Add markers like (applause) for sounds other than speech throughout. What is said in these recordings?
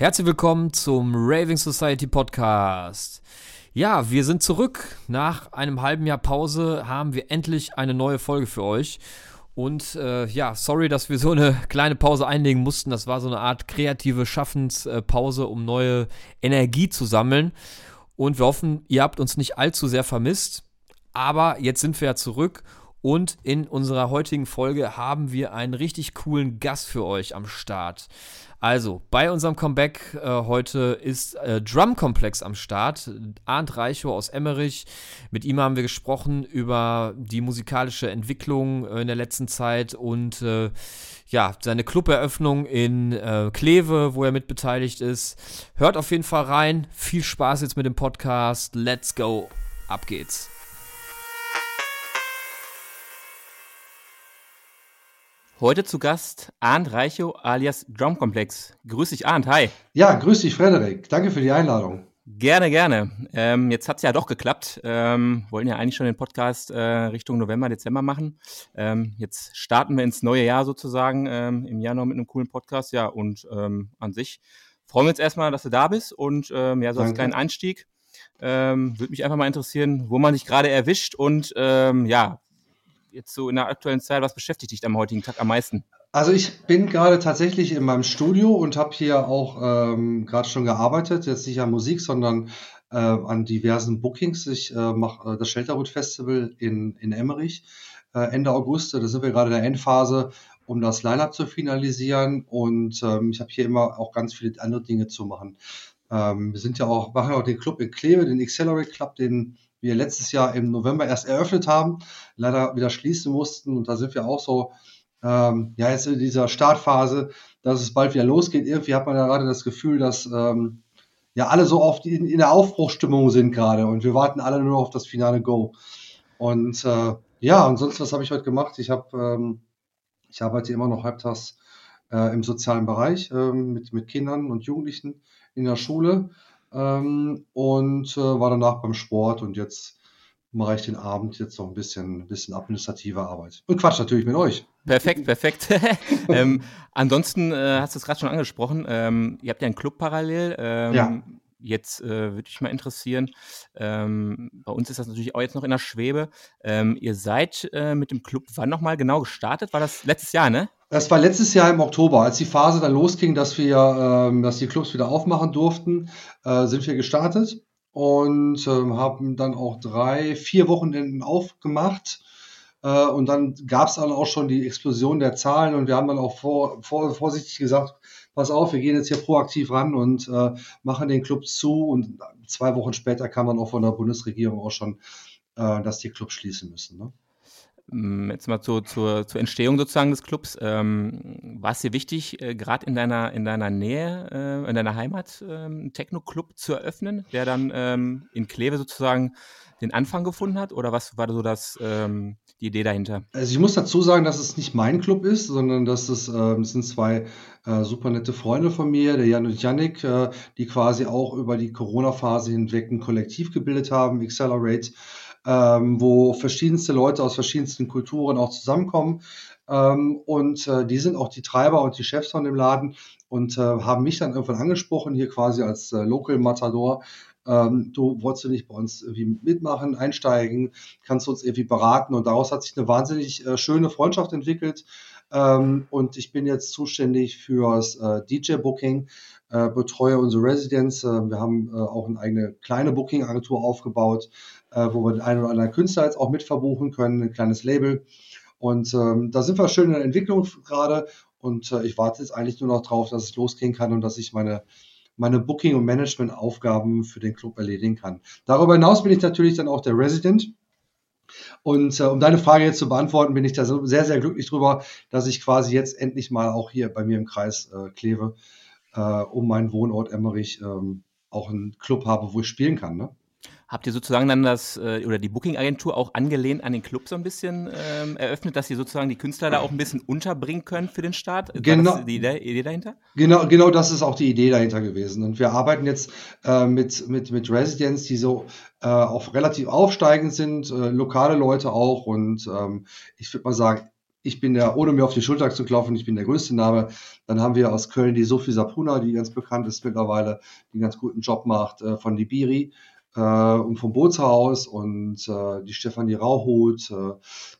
Herzlich willkommen zum Raving Society Podcast. Ja, wir sind zurück. Nach einem halben Jahr Pause haben wir endlich eine neue Folge für euch. Und äh, ja, sorry, dass wir so eine kleine Pause einlegen mussten. Das war so eine Art kreative Schaffenspause, um neue Energie zu sammeln. Und wir hoffen, ihr habt uns nicht allzu sehr vermisst. Aber jetzt sind wir ja zurück und in unserer heutigen Folge haben wir einen richtig coolen Gast für euch am Start. Also, bei unserem Comeback äh, heute ist äh, Drum Complex am Start. Arndt Reichow aus Emmerich. Mit ihm haben wir gesprochen über die musikalische Entwicklung äh, in der letzten Zeit und äh, ja, seine Cluberöffnung in äh, Kleve, wo er mitbeteiligt ist. Hört auf jeden Fall rein. Viel Spaß jetzt mit dem Podcast. Let's go. Ab geht's. Heute zu Gast Arndt Reichow alias Drumkomplex. Grüß dich, Arndt. Hi. Ja, grüß dich, Frederik. Danke für die Einladung. Gerne, gerne. Ähm, jetzt hat es ja doch geklappt. Ähm, wollten ja eigentlich schon den Podcast äh, Richtung November, Dezember machen. Ähm, jetzt starten wir ins neue Jahr sozusagen ähm, im Januar mit einem coolen Podcast. Ja, und ähm, an sich freuen wir uns erstmal, dass du da bist und ähm, ja, so als kleinen Einstieg. Ähm, Würde mich einfach mal interessieren, wo man dich gerade erwischt und ja, jetzt so in der aktuellen Zeit, was beschäftigt dich am heutigen Tag am meisten? Also ich bin gerade tatsächlich in meinem Studio und habe hier auch ähm, gerade schon gearbeitet, jetzt nicht an Musik, sondern äh, an diversen Bookings. Ich äh, mache äh, das Shelterwood Festival in, in Emmerich äh, Ende August. Da sind wir gerade in der Endphase, um das Line-Up zu finalisieren. Und ähm, ich habe hier immer auch ganz viele andere Dinge zu machen. Ähm, wir sind ja auch, machen auch den Club in Kleve, den Accelerate Club, den wir letztes Jahr im November erst eröffnet haben, leider wieder schließen mussten. Und da sind wir auch so, ähm, ja, jetzt in dieser Startphase, dass es bald wieder losgeht. Irgendwie hat man ja gerade das Gefühl, dass ähm, ja alle so oft in, in der Aufbruchstimmung sind gerade und wir warten alle nur auf das finale Go. Und äh, ja, und sonst, was habe ich heute gemacht? Ich habe, ähm, ich arbeite immer noch halbtags äh, im sozialen Bereich äh, mit, mit Kindern und Jugendlichen in der Schule ähm, und äh, war danach beim Sport und jetzt mache ich den Abend jetzt noch ein bisschen, bisschen administrative Arbeit. Und Quatsch natürlich mit euch. Perfekt, perfekt. (laughs) ähm, ansonsten äh, hast du es gerade schon angesprochen, ähm, ihr habt ja einen Club parallel. Ähm, ja. Jetzt äh, würde ich mal interessieren, ähm, bei uns ist das natürlich auch jetzt noch in der Schwebe. Ähm, ihr seid äh, mit dem Club wann nochmal genau gestartet? War das letztes Jahr, ne? Das war letztes Jahr im Oktober, als die Phase dann losging, dass wir, ähm, dass die Clubs wieder aufmachen durften, äh, sind wir gestartet und ähm, haben dann auch drei, vier Wochenenden aufgemacht. Äh, und dann gab es dann auch schon die Explosion der Zahlen und wir haben dann auch vor, vor, vorsichtig gesagt, pass auf, wir gehen jetzt hier proaktiv ran und äh, machen den Club zu. Und zwei Wochen später kam dann auch von der Bundesregierung auch schon, äh, dass die Clubs schließen müssen. Ne? Mm, jetzt mal zur, zur, zur Entstehung sozusagen des Clubs. Ähm, war es dir wichtig, äh, gerade in deiner, in deiner Nähe, äh, in deiner Heimat, äh, einen Techno-Club zu eröffnen, der dann ähm, in Kleve sozusagen den Anfang gefunden hat? Oder was war so das, ähm, die Idee dahinter? Also ich muss dazu sagen, dass es nicht mein Club ist, sondern dass es, äh, es sind zwei äh, super nette Freunde von mir, der Jan und Yannick, äh, die quasi auch über die Corona-Phase hinweg ein Kollektiv gebildet haben, Accelerate ähm, wo verschiedenste Leute aus verschiedensten Kulturen auch zusammenkommen. Ähm, und äh, die sind auch die Treiber und die Chefs von dem Laden und äh, haben mich dann irgendwann angesprochen, hier quasi als äh, Local Matador. Ähm, du wolltest du nicht bei uns irgendwie mitmachen, einsteigen, kannst du uns irgendwie beraten und daraus hat sich eine wahnsinnig äh, schöne Freundschaft entwickelt. Ähm, und ich bin jetzt zuständig fürs äh, DJ-Booking, äh, betreue unsere Residents. Äh, wir haben äh, auch eine eigene kleine Booking-Agentur aufgebaut, äh, wo wir den einen oder anderen Künstler jetzt auch mit verbuchen können, ein kleines Label. Und ähm, da sind wir schön in der Entwicklung gerade. Und äh, ich warte jetzt eigentlich nur noch drauf, dass es losgehen kann und dass ich meine meine Booking- und Management-Aufgaben für den Club erledigen kann. Darüber hinaus bin ich natürlich dann auch der Resident. Und äh, um deine Frage jetzt zu beantworten, bin ich da so sehr, sehr glücklich drüber, dass ich quasi jetzt endlich mal auch hier bei mir im Kreis äh, Kleve äh, um meinen Wohnort Emmerich ähm, auch einen Club habe, wo ich spielen kann. Ne? Habt ihr sozusagen dann das äh, oder die Booking-Agentur auch angelehnt an den Club so ein bisschen ähm, eröffnet, dass ihr sozusagen die Künstler da auch ein bisschen unterbringen könnt für den Start? Genau. War die Idee dahinter? Genau, genau das ist auch die Idee dahinter gewesen. Und wir arbeiten jetzt äh, mit, mit, mit Residents, die so äh, auch relativ aufsteigend sind, äh, lokale Leute auch. Und ähm, ich würde mal sagen, ich bin der, ohne mir auf die Schulter zu klopfen, ich bin der größte Name. Dann haben wir aus Köln die Sophie Sapuna, die ganz bekannt ist mittlerweile, die einen ganz guten Job macht, äh, von Libiri äh, und vom Bootshaus und äh, die Stefanie Rauhut, äh,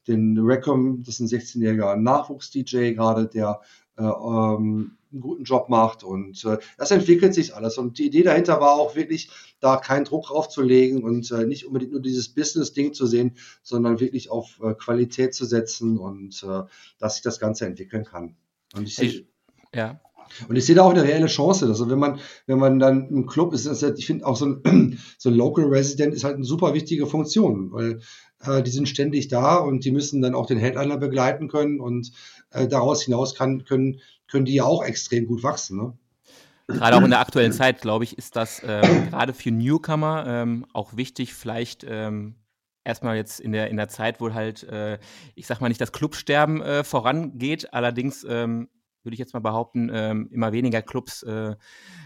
den Recom, das ist ein 16-jähriger Nachwuchs-DJ gerade, der äh, ähm, einen guten Job macht und äh, das entwickelt sich alles. Und die Idee dahinter war auch wirklich, da keinen Druck draufzulegen und äh, nicht unbedingt nur dieses Business-Ding zu sehen, sondern wirklich auf Qualität zu setzen und dass sich das Ganze entwickeln kann. Und ich sehe, ja. Und ich sehe da auch eine reelle Chance. Also wenn man, wenn man dann im Club ist, ist ich finde auch so ein, (clears throat) so ein Local Resident ist halt eine super wichtige Funktion, weil äh, die sind ständig da und die müssen dann auch den Headliner begleiten können und äh, daraus hinaus kann, können, können die ja auch extrem gut wachsen. Ne? Gerade auch in der aktuellen Zeit, glaube ich, ist das ähm, gerade für Newcomer ähm, auch wichtig, vielleicht ähm, erstmal jetzt in der, in der Zeit, wo halt, äh, ich sag mal nicht das Clubsterben äh, vorangeht, allerdings ähm, würde ich jetzt mal behaupten, ähm, immer weniger Clubs äh,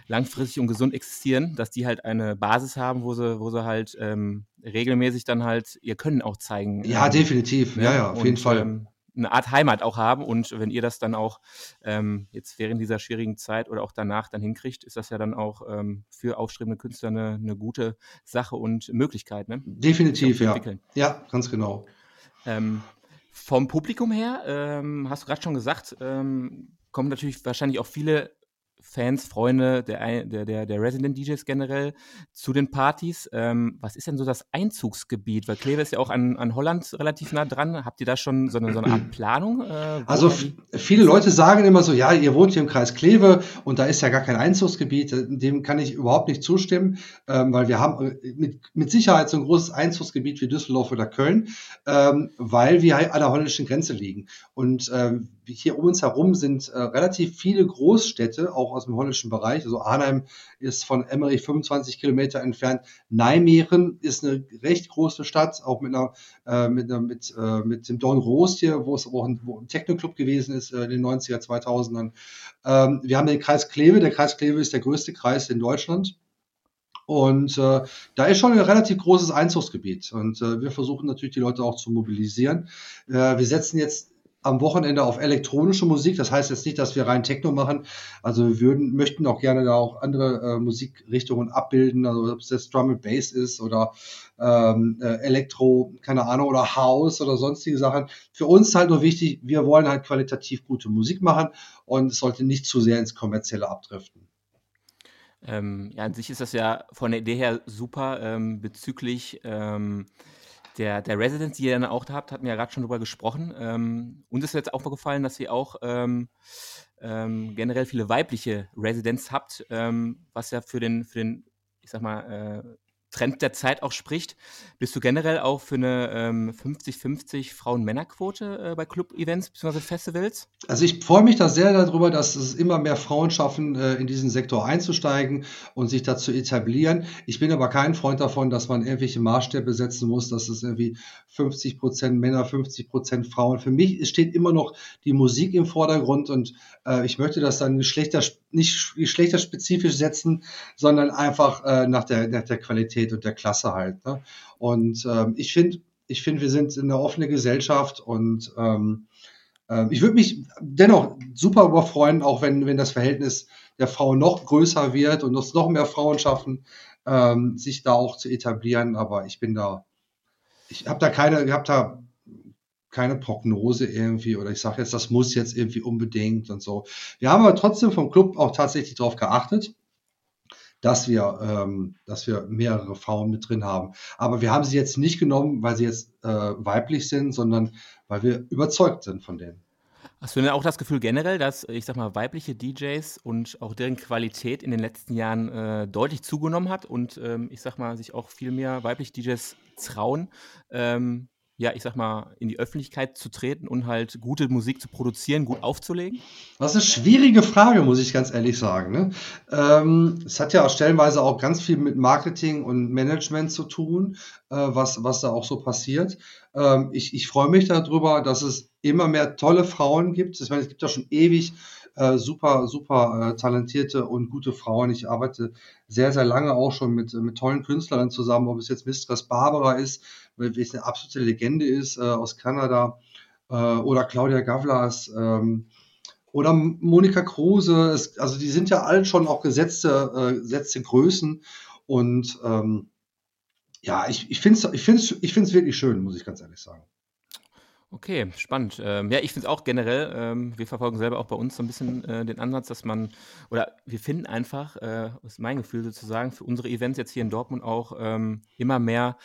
langfristig und gesund existieren, dass die halt eine Basis haben, wo sie, wo sie halt ähm, regelmäßig dann halt ihr Können auch zeigen. Ja, definitiv. Ja, ja, auf und, jeden Fall eine Art Heimat auch haben. Und wenn ihr das dann auch ähm, jetzt während dieser schwierigen Zeit oder auch danach dann hinkriegt, ist das ja dann auch ähm, für aufstrebende Künstler eine, eine, gute Sache und Möglichkeit. Ne? Definitiv, ja. Ja, ganz genau. Ähm, vom Publikum her, ähm, hast du gerade schon gesagt, ähm, kommen natürlich wahrscheinlich auch viele Fans, Freunde der, der, der, der Resident DJs generell zu den Partys. Ähm, was ist denn so das Einzugsgebiet? Weil Kleve ist ja auch an, an Holland relativ nah dran. Habt ihr da schon so eine, so eine Art (clears throat) Planung? Äh, also viele Leute sagen immer so, ja, ihr wohnt hier im Kreis Kleve und da ist ja gar kein Einzugsgebiet. Dem kann ich überhaupt nicht zustimmen, ähm, weil wir haben äh, mit, mit Sicherheit so ein großes Einzugsgebiet wie Düsseldorf oder Köln, ähm, weil wir an der holländischen Grenze liegen. Und ähm, hier um uns herum sind äh, relativ viele Großstädte, auch aus dem holländischen Bereich. Also Arnhem ist von Emmerich 25 Kilometer entfernt. Nijmegen ist eine recht große Stadt, auch mit einer, äh, mit, einer, mit, äh, mit dem Don Roos hier, wo es auch ein, wo ein Techno-Club gewesen ist äh, in den 90er, 2000ern. Ähm, wir haben den Kreis Kleve. Der Kreis Kleve ist der größte Kreis in Deutschland. Und äh, da ist schon ein relativ großes Einzugsgebiet. Und äh, wir versuchen natürlich die Leute auch zu mobilisieren. Äh, wir setzen jetzt am Wochenende auf elektronische Musik. Das heißt jetzt nicht, dass wir rein Techno machen. Also wir würden, möchten auch gerne da auch andere äh, Musikrichtungen abbilden. Also ob es jetzt Drum and Bass ist oder ähm, äh, Elektro, keine Ahnung, oder House oder sonstige Sachen. Für uns ist halt nur wichtig, wir wollen halt qualitativ gute Musik machen und es sollte nicht zu sehr ins Kommerzielle abdriften. Ähm, ja, an sich ist das ja von der Idee her super ähm, bezüglich ähm, der, der Residents, die ihr dann auch habt, hatten wir ja gerade schon drüber gesprochen. Ähm, uns ist jetzt auch aufgefallen, dass ihr auch ähm, ähm, generell viele weibliche Residents habt, ähm, was ja für den, für den, ich sag mal, äh, Trend der Zeit auch spricht. Bist du generell auch für eine ähm, 50-50 Frauen-Männer-Quote äh, bei Club-Events bzw. Festivals? Also ich freue mich da sehr darüber, dass es immer mehr Frauen schaffen, äh, in diesen Sektor einzusteigen und sich dazu etablieren. Ich bin aber kein Freund davon, dass man irgendwelche Maßstäbe setzen muss, dass es irgendwie 50 Prozent Männer, 50 Prozent Frauen. Für mich steht immer noch die Musik im Vordergrund und äh, ich möchte das dann Geschlechter, nicht geschlechterspezifisch setzen, sondern einfach äh, nach, der, nach der Qualität Qualität und der Klasse halt. Ne? Und ähm, ich finde, ich finde, wir sind in einer offenen Gesellschaft und ähm, äh, ich würde mich dennoch super überfreuen, auch wenn, wenn das Verhältnis der Frauen noch größer wird und es noch mehr Frauen schaffen, ähm, sich da auch zu etablieren. Aber ich bin da, ich habe da keine, ich habe da keine Prognose irgendwie oder ich sage jetzt, das muss jetzt irgendwie unbedingt und so. Wir haben aber trotzdem vom Club auch tatsächlich darauf geachtet, dass wir, ähm, dass wir mehrere Frauen mit drin haben. Aber wir haben sie jetzt nicht genommen, weil sie jetzt äh, weiblich sind, sondern weil wir überzeugt sind von denen. Hast du denn auch das Gefühl generell, dass, ich sag mal, weibliche DJs und auch deren Qualität in den letzten Jahren äh, deutlich zugenommen hat und ähm, ich sag mal, sich auch viel mehr weibliche DJs trauen, ähm, ja, ich sag mal, in die Öffentlichkeit zu treten und halt gute Musik zu produzieren, gut aufzulegen? Das ist eine schwierige Frage, muss ich ganz ehrlich sagen. Ne? Ähm, es hat ja stellenweise auch ganz viel mit Marketing und Management zu tun, äh, was, was da auch so passiert. Ähm, ich ich freue mich darüber, dass es immer mehr tolle Frauen gibt. Ich meine, es gibt ja schon ewig äh, super, super äh, talentierte und gute Frauen. Ich arbeite sehr, sehr lange auch schon mit, mit tollen Künstlerinnen zusammen, ob es jetzt Mistress Barbara ist, welche eine absolute Legende ist äh, aus Kanada. Äh, oder Claudia Gavlas ähm, oder Monika Kruse. Es, also die sind ja alle schon auch gesetzte, äh, gesetzte Größen und ähm, ja, ich, ich finde es ich find's, ich find's wirklich schön, muss ich ganz ehrlich sagen. Okay, spannend. Ähm, ja, ich finde es auch generell, ähm, wir verfolgen selber auch bei uns so ein bisschen äh, den Ansatz, dass man, oder wir finden einfach, äh, ist mein Gefühl sozusagen, für unsere Events jetzt hier in Dortmund auch ähm, immer mehr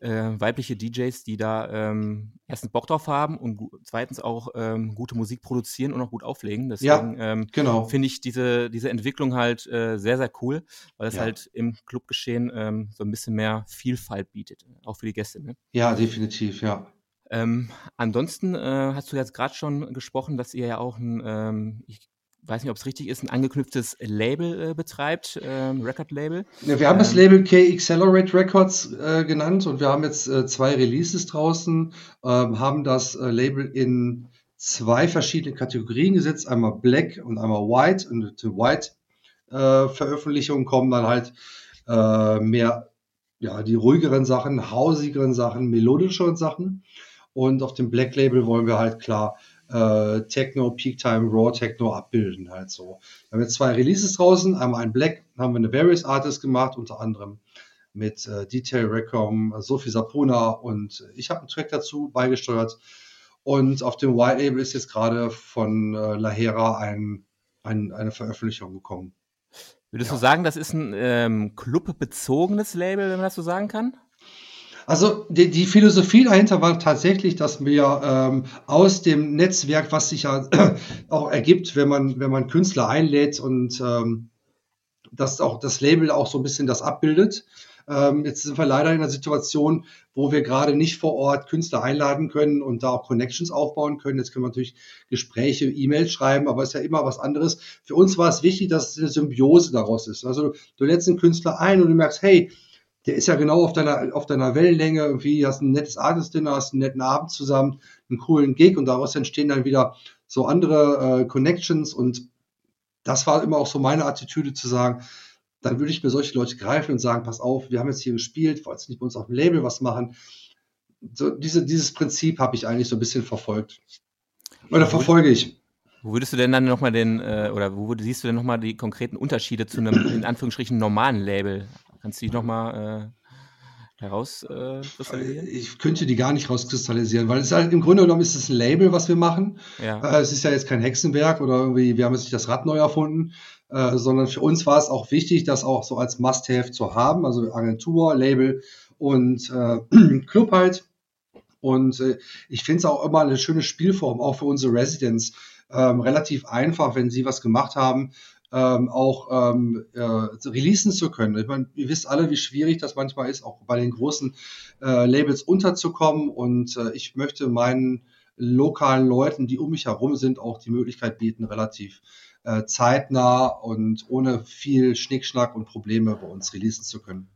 äh, weibliche DJs, die da ähm, erstens Bock drauf haben und zweitens auch ähm, gute Musik produzieren und auch gut auflegen. Deswegen ähm, Genau. finde ich diese, diese Entwicklung halt äh, sehr, sehr cool, weil es Ja. halt im Clubgeschehen so ein bisschen mehr Vielfalt bietet, auch für die Gäste. Ne? Ja, definitiv, ja. Ähm, ansonsten äh, hast du jetzt gerade schon gesprochen, dass ihr ja auch ein, ähm, ich weiß nicht, ob es richtig ist, ein angeknüpftes Label äh, betreibt, ähm, Record-Label. Ja, wir haben das Ähm. Label K-Accelerate Records äh, genannt und wir haben jetzt äh, zwei Releases draußen, ähm, haben das äh, Label in zwei verschiedene Kategorien gesetzt, einmal Black und einmal White. Und die White-Veröffentlichungen kommen dann halt äh, mehr, ja, die ruhigeren Sachen, hausigeren Sachen, melodischeren Sachen. Und auf dem Black Label wollen wir halt klar äh, Techno, Peak Time, Raw Techno abbilden halt so. Wir haben jetzt zwei Releases draußen, einmal ein Black, haben wir eine Various Artist gemacht, unter anderem mit äh, Detail Recom, Sophie Sapuna und ich habe einen Track dazu beigesteuert. Und auf dem White Label ist jetzt gerade von äh, Lahera ein, ein, eine Veröffentlichung gekommen. Würdest Ja. du sagen, das ist ein ähm, clubbezogenes Label, wenn man das so sagen kann? Also die, die Philosophie dahinter war tatsächlich, dass wir ähm, aus dem Netzwerk, was sich ja (clears throat) auch ergibt, wenn man, wenn man Künstler einlädt und ähm, dass auch das Label auch so ein bisschen das abbildet. Ähm, jetzt sind wir leider in einer Situation, wo wir gerade nicht vor Ort Künstler einladen können und da auch Connections aufbauen können. Jetzt können wir natürlich Gespräche, E-Mails schreiben, aber ist ja immer was anderes. Für uns war es wichtig, dass eine Symbiose daraus ist. Also du lädst einen Künstler ein und du merkst, hey, der ist ja genau auf deiner, auf deiner Wellenlänge, irgendwie hast ein nettes Artist-Dinner, hast einen netten Abend zusammen, einen coolen Gig und daraus entstehen dann wieder so andere äh, Connections und das war immer auch so meine Attitüde zu sagen, dann würde ich mir solche Leute greifen und sagen, pass auf, wir haben jetzt hier gespielt, wolltest nicht bei uns auf dem Label was machen. So, diese, dieses Prinzip habe ich eigentlich so ein bisschen verfolgt. Oder verfolge ich. Wo würdest du denn dann nochmal den, äh, oder wo siehst du denn nochmal die konkreten Unterschiede zu einem, in Anführungsstrichen, normalen Label? Kannst du die nochmal äh, herauskristallisieren? Ich könnte die gar nicht rauskristallisieren, weil es halt im Grunde genommen ist es ein Label, was wir machen. ja. Äh, es ist ja jetzt kein Hexenwerk oder irgendwie, wir haben jetzt nicht das Rad neu erfunden, äh, sondern für uns war es auch wichtig, das auch so als Must-Have zu haben, also Agentur, Label und äh, (clears throat) Club halt. Und äh, ich finde es auch immer eine schöne Spielform, auch für unsere Residents. Ähm, relativ einfach, wenn sie was gemacht haben, ähm, auch ähm, äh, releasen zu können. Ich meine, ihr wisst alle, wie schwierig das manchmal ist, auch bei den großen äh, Labels unterzukommen. Und äh, ich möchte meinen lokalen Leuten, die um mich herum sind, auch die Möglichkeit bieten, relativ äh, zeitnah und ohne viel Schnickschnack und Probleme bei uns releasen zu können.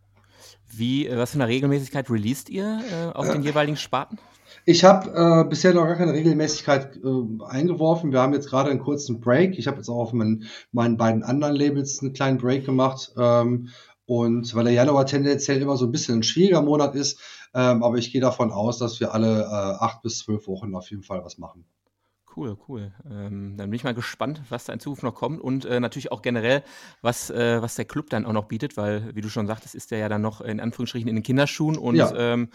Wie, äh, was für eine Regelmäßigkeit released ihr äh, auf den jeweiligen Sparten? Ich habe äh, bisher noch gar keine Regelmäßigkeit äh, eingeworfen. Wir haben jetzt gerade einen kurzen Break. Ich habe jetzt auch auf meinen, meinen beiden anderen Labels einen kleinen Break gemacht. Ähm, und weil der Januar tendenziell immer so ein bisschen ein schwieriger Monat ist, ähm, aber ich gehe davon aus, dass wir alle äh, acht bis zwölf Wochen auf jeden Fall was machen. Cool, cool. Ähm, dann bin ich mal gespannt, was da in Zukunft noch kommt und äh, natürlich auch generell, was, äh, was der Club dann auch noch bietet, weil, wie du schon sagtest, ist der ja dann noch in Anführungsstrichen in den Kinderschuhen und Ja. ähm,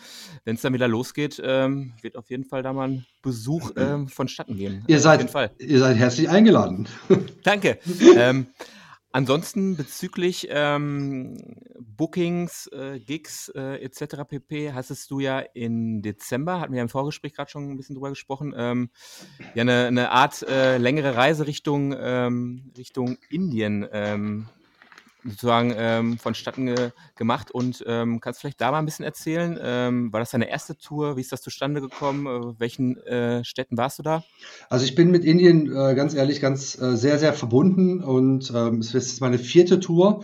wenn es dann wieder losgeht, ähm, wird auf jeden Fall da mal ein Besuch ähm, vonstatten gehen. Ihr seid, ihr seid herzlich eingeladen. Danke. (laughs) ansonsten bezüglich ähm, Bookings, äh, Gigs äh, etc. pp. hattest du ja im Dezember, hatten wir ja im Vorgespräch gerade schon ein bisschen drüber gesprochen, ähm, ja eine, eine Art äh, längere Reise Richtung, ähm, Richtung Indien ähm, sozusagen ähm, vonstatten ge gemacht und ähm, kannst vielleicht da mal ein bisschen erzählen. Ähm, war das deine erste Tour? Wie ist das zustande gekommen? Äh, welchen äh, Städten warst du da? Also ich bin mit Indien äh, ganz ehrlich ganz äh, sehr, sehr verbunden und ähm, es ist meine vierte Tour.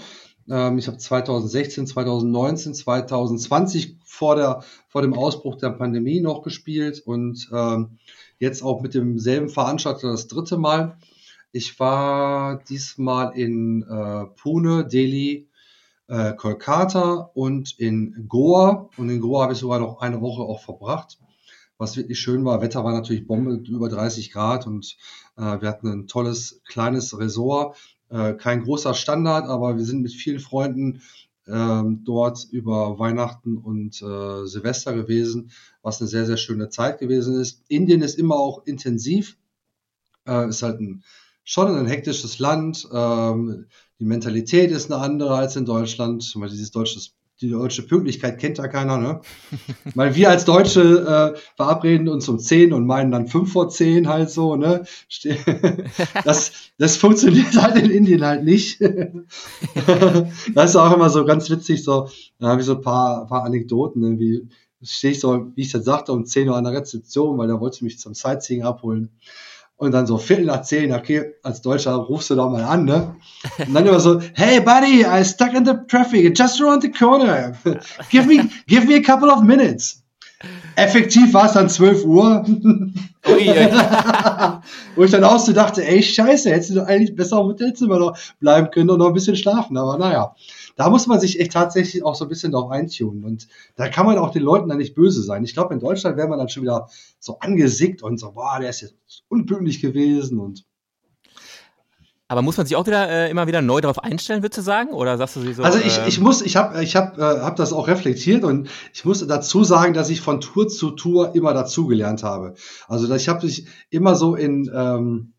Ähm, ich habe 2016, 2019, 2020 vor, der, vor dem Ausbruch der Pandemie noch gespielt und ähm, jetzt auch mit demselben Veranstalter das dritte Mal. Ich war diesmal in äh, Pune, Delhi, äh, Kolkata und in Goa. Und in Goa habe ich sogar noch eine Woche auch verbracht was wirklich schön war. Wetter war natürlich Bombe, über 30 Grad und äh, wir hatten ein tolles kleines Resort. Äh, kein großer Standard, aber wir sind mit vielen Freunden ähm, dort über Weihnachten und äh, Silvester gewesen, was eine sehr, sehr schöne Zeit gewesen ist. Indien ist immer auch intensiv, äh, ist halt ein, schon ein hektisches Land. Ähm, die Mentalität ist eine andere als in Deutschland. Weil dieses deutsches die deutsche Pünktlichkeit kennt ja keiner, ne? (laughs) Weil wir als Deutsche äh, verabreden uns um 10 und meinen dann 5 vor 10 halt so, ne? (laughs) Das, das funktioniert halt in Indien halt nicht. (laughs) das ist auch immer so ganz witzig, so, da habe ich so ein paar, paar Anekdoten, ne? wie stehe ich so, wie ich das sagte, um 10 Uhr an der Rezeption, weil da wollte ich mich zum Sightseeing abholen. Und dann so Viertel nach zehn, okay, als Deutscher rufst du da mal an, ne? Und dann immer so, hey buddy, I stuck in the traffic, just around the corner. (laughs) Give me, give me a couple of minutes. Effektiv war es dann 12 Uhr. (laughs) Wo ich dann auch so dachte, ey, scheiße, hättest du doch eigentlich besser im Hotelzimmer noch bleiben können und noch ein bisschen schlafen. Aber naja, da muss man sich echt tatsächlich auch so ein bisschen drauf eintunen. Und da kann man auch den Leuten dann nicht böse sein. Ich glaube, in Deutschland wäre man dann schon wieder so angesickt und so, boah, der ist jetzt unpünktlich gewesen und aber muss man sich auch wieder äh, immer wieder neu darauf einstellen, würdest du sagen? Oder sagst du sie so? Also ich, ähm, ich muss, ich habe ich hab, äh, hab das auch reflektiert und ich muss dazu sagen, dass ich von Tour zu Tour immer dazugelernt habe. Also ich habe mich immer so in ähm,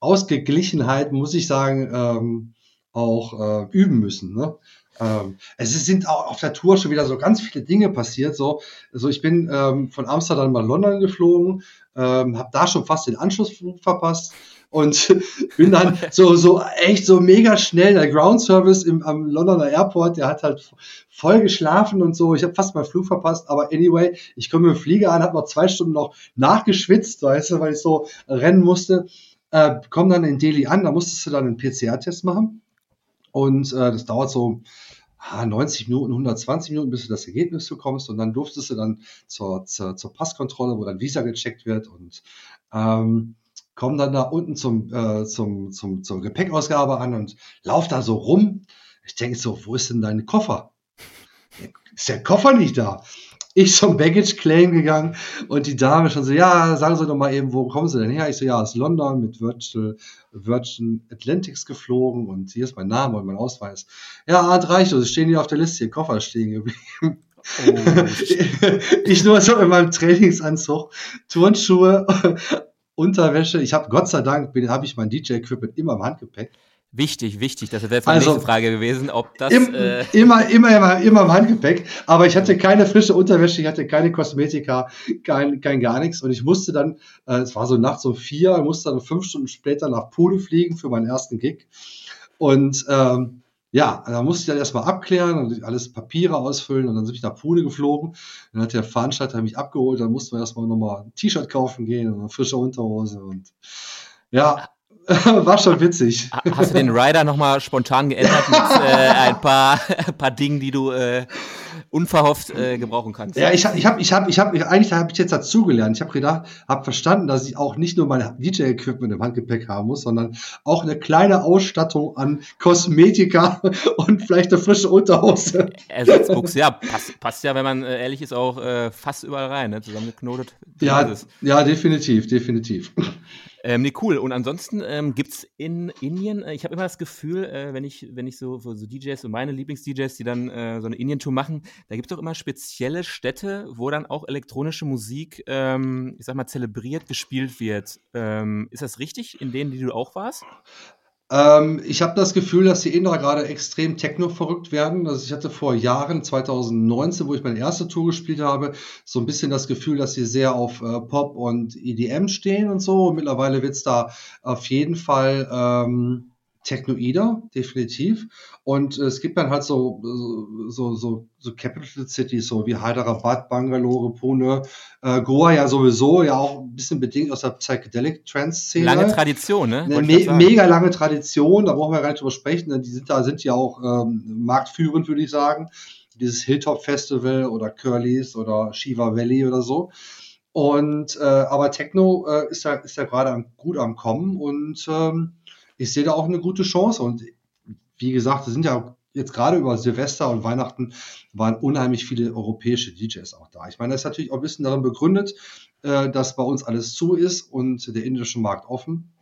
Ausgeglichenheit, muss ich sagen, ähm, auch äh, üben müssen. Ne? Ähm, es sind auch auf der Tour schon wieder so ganz viele Dinge passiert. So, also ich bin ähm, von Amsterdam nach London geflogen, ähm, habe da schon fast den Anschlussflug verpasst und (laughs) bin dann so so echt so mega schnell der Ground Service im am Londoner Airport, der hat halt voll geschlafen und so. Ich habe fast meinen Flug verpasst, aber anyway, ich komme mit dem Flieger an, habe noch zwei Stunden noch nachgeschwitzt, weißt du, weil ich so rennen musste. Äh, komm dann in Delhi an, da musstest du dann einen PCR-Test machen und äh, das dauert so 90 Minuten, 120 Minuten, bis du das Ergebnis bekommst. Und dann durftest du dann zur, zur, zur Passkontrolle, wo dann Visa gecheckt wird und ähm, komm dann da unten zum, äh, zum, zum, zur Gepäckausgabe an und lauf da so rum. Ich denke so, wo ist denn dein Koffer? Ist der Koffer nicht da? Ich zum Baggage Claim gegangen und die Dame schon so, ja, sagen Sie doch mal eben, wo kommen Sie denn her? Ich so, ja, aus London mit Virtual, Virgin Atlantics geflogen und hier ist mein Name und mein Ausweis. Ja, Art reicht, Sie stehen hier auf der Liste, Ihr Koffer stehen geblieben. Oh. (laughs) ich nur so in meinem Trainingsanzug, Turnschuhe, Unterwäsche. Ich habe Gott sei Dank, habe ich mein DJ-Equipment immer im Handgepäck. Wichtig, wichtig. Das wäre jetzt meine also, nächste Frage gewesen, ob das. Im, äh immer, immer, immer, immer im Handgepäck. Aber ich hatte keine frische Unterwäsche, ich hatte keine Kosmetika, kein, kein gar nichts. Und ich musste dann, äh, es war so nachts um vier, musste dann fünf Stunden später nach Pole fliegen für meinen ersten Gig. Und ähm, ja, da musste ich dann erstmal abklären und alles Papiere ausfüllen und dann bin ich nach Pune geflogen. Dann hat der Veranstalter mich abgeholt, dann mussten wir erstmal nochmal ein T-Shirt kaufen gehen und eine frische Unterhose und ja, (laughs) War schon witzig. Hast du den Rider nochmal spontan geändert mit (laughs) äh, ein paar, (laughs) paar Dingen, die du äh, unverhofft äh, gebrauchen kannst? Ja, ich habe, ich habe, ich habe, ich habe, eigentlich habe ich jetzt dazugelernt. Ich habe gedacht, habe verstanden, dass ich auch nicht nur mein DJ-Equipment im Handgepäck haben muss, sondern auch eine kleine Ausstattung an Kosmetika und vielleicht eine frische Unterhose. Ersatzbuchse, ja, passt, passt ja, wenn man äh, ehrlich ist, auch äh, fast überall rein, ne? zusammengeknotet. Ja, ja, definitiv, definitiv. Ähm, nee, cool. Und ansonsten ähm, gibt es in Indien, äh, ich habe immer das Gefühl, äh, wenn ich, wenn ich so, so DJs und meine Lieblings-DJs, die dann äh, so eine Indien-Tour machen, da gibt es auch immer spezielle Städte, wo dann auch elektronische Musik, ähm, ich sag mal, zelebriert, gespielt wird. Ähm, ist das richtig, in denen, die du auch warst? Ähm, ich habe das Gefühl, dass die Inder gerade extrem techno-verrückt werden. Also ich hatte vor Jahren, 2019, wo ich meine erste Tour gespielt habe, so ein bisschen das Gefühl, dass sie sehr auf äh, Pop und EDM stehen und so. Und mittlerweile wird's da auf jeden Fall ähm, Technoider, definitiv. Und es gibt dann halt so, so, so, so Capital Cities, so wie Hyderabad, Bangalore, Pune, äh, Goa ja sowieso, ja auch ein bisschen bedingt aus der Psychedelic Trance-Szene. Lange Tradition, ne? Eine me mega lange Tradition, da brauchen wir gar nicht drüber sprechen, denn die sind da, sind ja auch ähm, marktführend, würde ich sagen. Dieses Hilltop Festival oder Curly's oder Shiva Valley oder so. Und äh, aber Techno äh, ist ja, ist ja gerade gut am Kommen und ähm, ich sehe da auch eine gute Chance. Und wie gesagt, es sind ja jetzt gerade über Silvester und Weihnachten waren unheimlich viele europäische DJs auch da. Ich meine, das ist natürlich auch ein bisschen darin begründet, äh, dass bei uns alles zu ist und der indische Markt offen.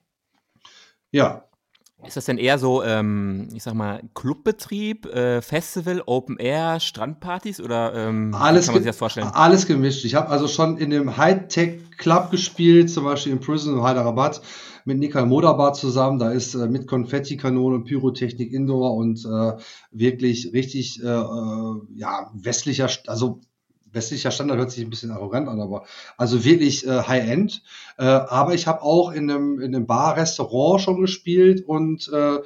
Ja, ist das denn eher so, ähm, ich sag mal, Clubbetrieb, äh, Festival, Open Air, Strandpartys oder ähm, alles kann man sich das vorstellen? Alles gemischt. Ich habe also schon in dem Hightech-Club gespielt, zum Beispiel im Prison in Hyderabad mit Nikal Modabar zusammen. Da ist äh, mit Konfettikanone und Pyrotechnik Indoor und äh, wirklich richtig, äh, äh ja, westlicher, also westlicher Standard hört sich ein bisschen arrogant an, aber also wirklich äh, High-End. Äh, aber ich habe auch in einem, in einem Bar-Restaurant schon gespielt und äh,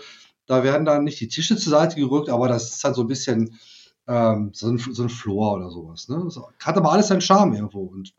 da werden dann nicht die Tische zur Seite gerückt, aber das ist halt so ein bisschen ähm, so, ein, so ein Floor oder sowas. Ne? Hat aber alles seinen Charme irgendwo. Und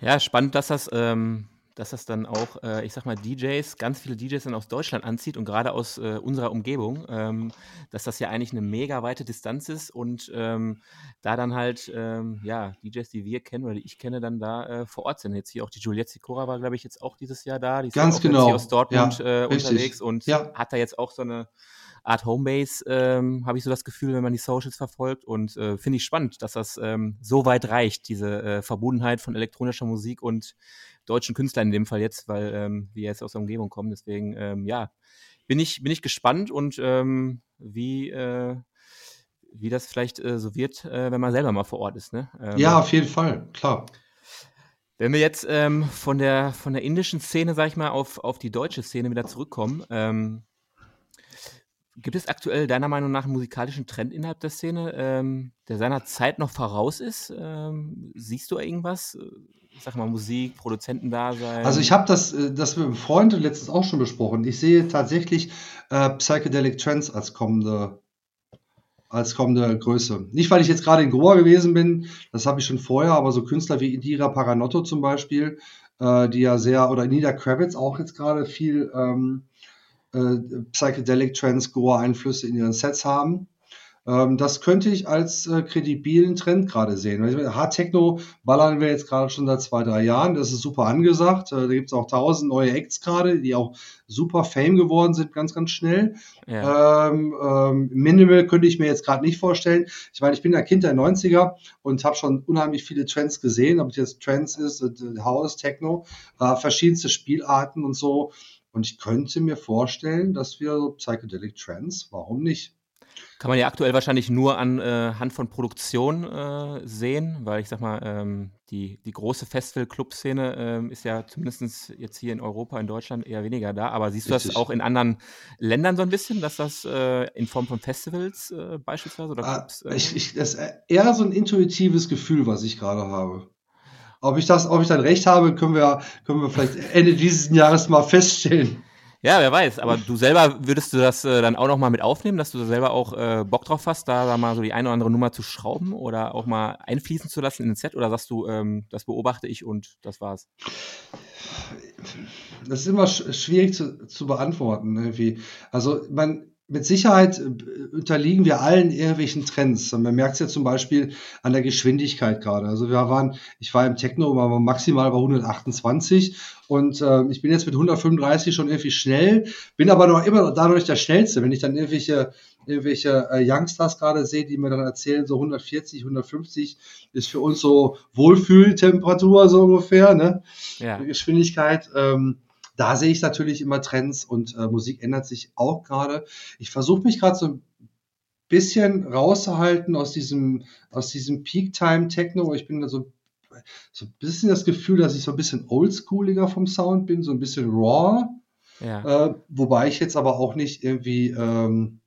ja, spannend, dass das ähm, dass das dann auch, äh, ich sag mal, DJs, ganz viele DJs dann aus Deutschland anzieht und gerade aus äh, unserer Umgebung, ähm, dass das ja eigentlich eine mega weite Distanz ist und ähm, da dann halt, ähm, ja, DJs, die wir kennen oder die ich kenne, dann da äh, vor Ort sind. Jetzt hier auch die Juliette Sikora war, glaube ich, jetzt auch dieses Jahr da. Die ist ganz genau. aus Dortmund ja, äh, unterwegs und ja. hat da jetzt auch so eine Art Homebase, ähm, habe ich so das Gefühl, wenn man die Socials verfolgt. Und äh, finde ich spannend, dass das ähm, so weit reicht, diese äh, Verbundenheit von elektronischer Musik und deutschen Künstlern in dem Fall jetzt, weil ähm, wir jetzt aus der Umgebung kommen. Deswegen, ähm, ja, bin ich, bin ich gespannt und ähm, wie, äh, wie das vielleicht äh, so wird, äh, wenn man selber mal vor Ort ist. Ne? Ähm, ja, auf jeden Fall, klar. Wenn wir jetzt ähm, von, der, von der indischen Szene, sag ich mal, auf, auf die deutsche Szene wieder zurückkommen, ähm, gibt es aktuell deiner Meinung nach einen musikalischen Trend innerhalb der Szene, ähm, der seiner Zeit noch voraus ist? Ähm, siehst du irgendwas? ich sag mal, Musik, Produzenten da sein. Also ich habe das, äh, das mit einem Freund letztens auch schon besprochen. Ich sehe tatsächlich äh, Psychedelic Trends als kommende, als kommende Größe. Nicht, weil ich jetzt gerade in Goa gewesen bin, das habe ich schon vorher, aber so Künstler wie Indira Paranotto zum Beispiel, äh, die ja sehr, oder Nida Kravitz auch jetzt gerade viel ähm, äh, Psychedelic Trends, Goa-Einflüsse in ihren Sets haben. Ähm, das könnte ich als äh, kredibilen Trend gerade sehen. Hard Techno ballern wir jetzt gerade schon seit zwei, drei Jahren. Das ist super angesagt. Äh, da gibt es auch tausend neue Acts gerade, die auch super Fame geworden sind, ganz, ganz schnell. Ja. Ähm, ähm, Minimal könnte ich mir jetzt gerade nicht vorstellen. Ich meine, ich bin ein Kind der 90er und habe schon unheimlich viele Trends gesehen, ob es jetzt Trends ist, äh, House, Techno, äh, verschiedenste Spielarten und so. Und ich könnte mir vorstellen, dass wir Psychedelic Trends, warum nicht? Kann man ja aktuell wahrscheinlich nur anhand äh, von Produktion äh, sehen, weil ich sag mal, ähm, die, die große Festival-Club-Szene ähm, ist ja zumindest jetzt hier in Europa, in Deutschland eher weniger da. Aber siehst du Richtig. das auch in anderen Ländern so ein bisschen, dass das äh, in Form von Festivals äh, beispielsweise oder ah, Clubs? Ah, ich, ich, das ist eher so ein intuitives Gefühl, was ich gerade habe. Ob ich das, ob ich dann recht habe, können wir, können wir vielleicht Ende dieses Jahres mal feststellen. Ja, wer weiß. Aber du selber würdest du das äh, dann auch noch mal mit aufnehmen, dass du selber auch äh, Bock drauf hast, da, da, mal so die eine oder andere Nummer zu schrauben oder auch mal einfließen zu lassen in den Set? Oder sagst du, ähm, das beobachte ich und das war's? Das ist immer sch schwierig zu, zu beantworten. Irgendwie. Also man mit Sicherheit äh, unterliegen wir allen irgendwelchen Trends. Man merkt es ja zum Beispiel an der Geschwindigkeit gerade. Also wir waren, ich war im Techno, war maximal bei 128 und äh, ich bin jetzt mit 135 schon irgendwie schnell, bin aber noch immer dadurch der Schnellste. Wenn ich dann irgendwelche irgendwelche äh, Youngsters gerade sehe, die mir dann erzählen, so 140, 150 ist für uns so Wohlfühltemperatur so ungefähr, ne? Ja. Geschwindigkeit. Ähm, da sehe ich natürlich immer Trends und äh, Musik ändert sich auch gerade. Ich versuche mich gerade so ein bisschen rauszuhalten aus diesem, aus diesem Peak-Time-Techno. Ich bin da so, so ein bisschen das Gefühl, dass ich so ein bisschen oldschooliger vom Sound bin, so ein bisschen raw. Ja. Äh, wobei ich jetzt aber auch nicht irgendwie ähm,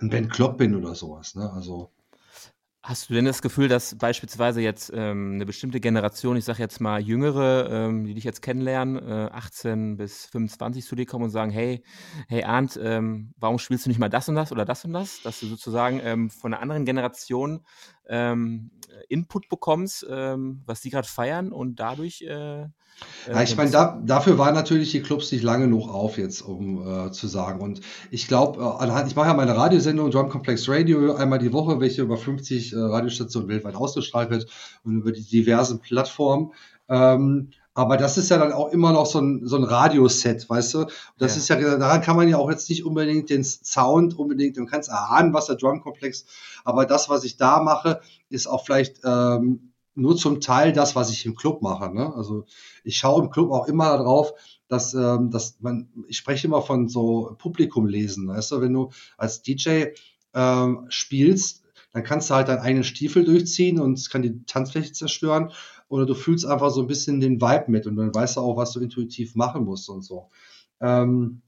ein Ben Klopp bin oder sowas. Ne? Also Hast du denn das Gefühl, dass beispielsweise jetzt ähm, eine bestimmte Generation, ich sage jetzt mal Jüngere, ähm, die dich jetzt kennenlernen, äh, 18 bis 25 zu dir kommen und sagen, hey, hey Arndt, ähm, warum spielst du nicht mal das und das oder das und das? Dass du sozusagen ähm, von einer anderen Generation ähm, Input bekommst, ähm, was die gerade feiern und dadurch äh, ja, ich meine, da, dafür waren natürlich die Clubs nicht lange genug auf jetzt, um äh, zu sagen. Und ich glaube, äh, ich mache ja meine Radiosendung Drum Complex Radio einmal die Woche, welche über 50 äh, Radiostationen weltweit ausgestrahlt wird und über die diversen Plattformen. Ähm, aber das ist ja dann auch immer noch so ein, so ein Radioset, weißt du? Das ja. ist ja, daran kann man ja auch jetzt nicht unbedingt den Sound unbedingt, man kann es erahnen, was der Drumkomplex, aber das, was ich da mache, ist auch vielleicht ähm, nur zum Teil das, was ich im Club mache. Ne? Also ich schaue im Club auch immer darauf, dass, ähm, dass man, ich spreche immer von so Publikum lesen. Weißt du, wenn du als DJ ähm, spielst, dann kannst du halt deinen eigenen Stiefel durchziehen und es kann die Tanzfläche zerstören. Oder du fühlst einfach so ein bisschen den Vibe mit und dann weißt du auch, was du intuitiv machen musst und so. Ähm,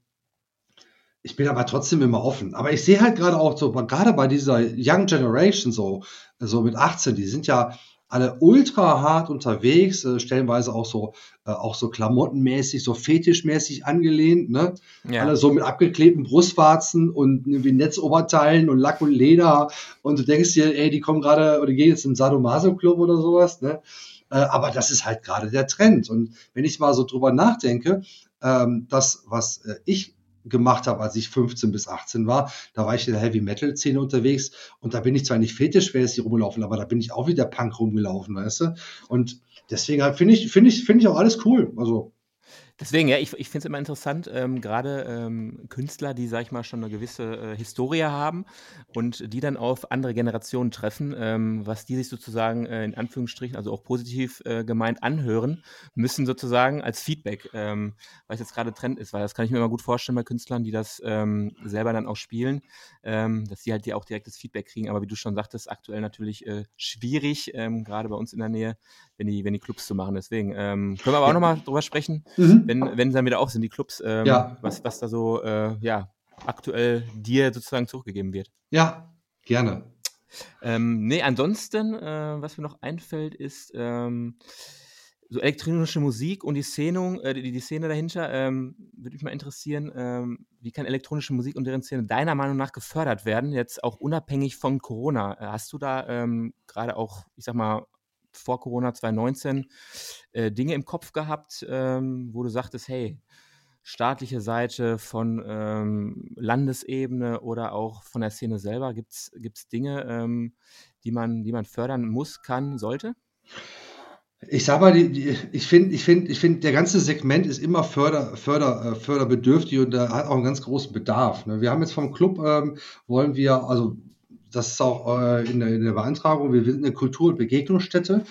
ich bin aber trotzdem immer offen. Aber ich sehe halt gerade auch so, gerade bei dieser Young Generation so, so mit 18, die sind ja alle ultra hart unterwegs, äh, stellenweise auch so, äh, auch so klamottenmäßig, so fetischmäßig angelehnt, ne? Ja. Alle so mit abgeklebten Brustwarzen und irgendwie Netzoberteilen und Lack und Leder und du denkst dir, ey, die kommen gerade oder gehen jetzt im Sadomaso-Club oder sowas, ne? Äh, aber das ist halt gerade der Trend. Und wenn ich mal so drüber nachdenke, ähm, das, was äh, ich gemacht habe, als ich 15 bis 18 war. Da war ich in der Heavy Metal Szene unterwegs und da bin ich zwar nicht fetischmäßig rumgelaufen, aber da bin ich auch wieder Punk rumgelaufen, weißt du? Und deswegen halt finde ich, finde ich, finde ich auch alles cool. Also Deswegen, ja, ich, ich finde es immer interessant, ähm, gerade ähm, Künstler, die, sag ich mal, schon eine gewisse äh, Historie haben und die dann auf andere Generationen treffen, ähm, was die sich sozusagen äh, in Anführungsstrichen, also auch positiv äh, gemeint, anhören, müssen sozusagen als Feedback, ähm, weil es jetzt gerade Trend ist, weil das kann ich mir immer gut vorstellen bei Künstlern, die das ähm, selber dann auch spielen, ähm, dass die halt die auch direktes Feedback kriegen. Aber wie du schon sagtest, aktuell natürlich äh, schwierig, gerade bei uns in der Nähe, wenn die, wenn die Clubs zu machen. Deswegen können wir aber auch nochmal drüber sprechen. Mhm wenn, wenn dann wieder auf sind, die Clubs, ähm, ja. was, was da so äh, ja, aktuell dir sozusagen zurückgegeben wird. Ja, gerne. Ähm, nee, ansonsten, äh, was mir noch einfällt, ist ähm, so elektronische Musik und die Szene, äh, die, die Szene dahinter. Ähm, würde mich mal interessieren, ähm, wie kann elektronische Musik und deren Szene deiner Meinung nach gefördert werden, jetzt auch unabhängig von Corona? Äh, hast du da ähm, gerade auch, ich sag mal, vor Corona 2019 äh, Dinge im Kopf gehabt, ähm, wo du sagtest, hey, staatliche Seite von ähm, Landesebene oder auch von der Szene selber, gibt es Dinge, ähm, die, man, die man fördern muss, kann, sollte? Ich sag mal, ich finde, ich finde, ich finde, der ganze Segment ist immer förder, förder, äh, förderbedürftig und da hat auch einen ganz großen Bedarf. Ne? Wir haben jetzt vom Club, ähm, wollen wir, also das ist auch äh, in, der, in, der, Beantragung. Wir sind eine Kultur- und Begegnungsstätte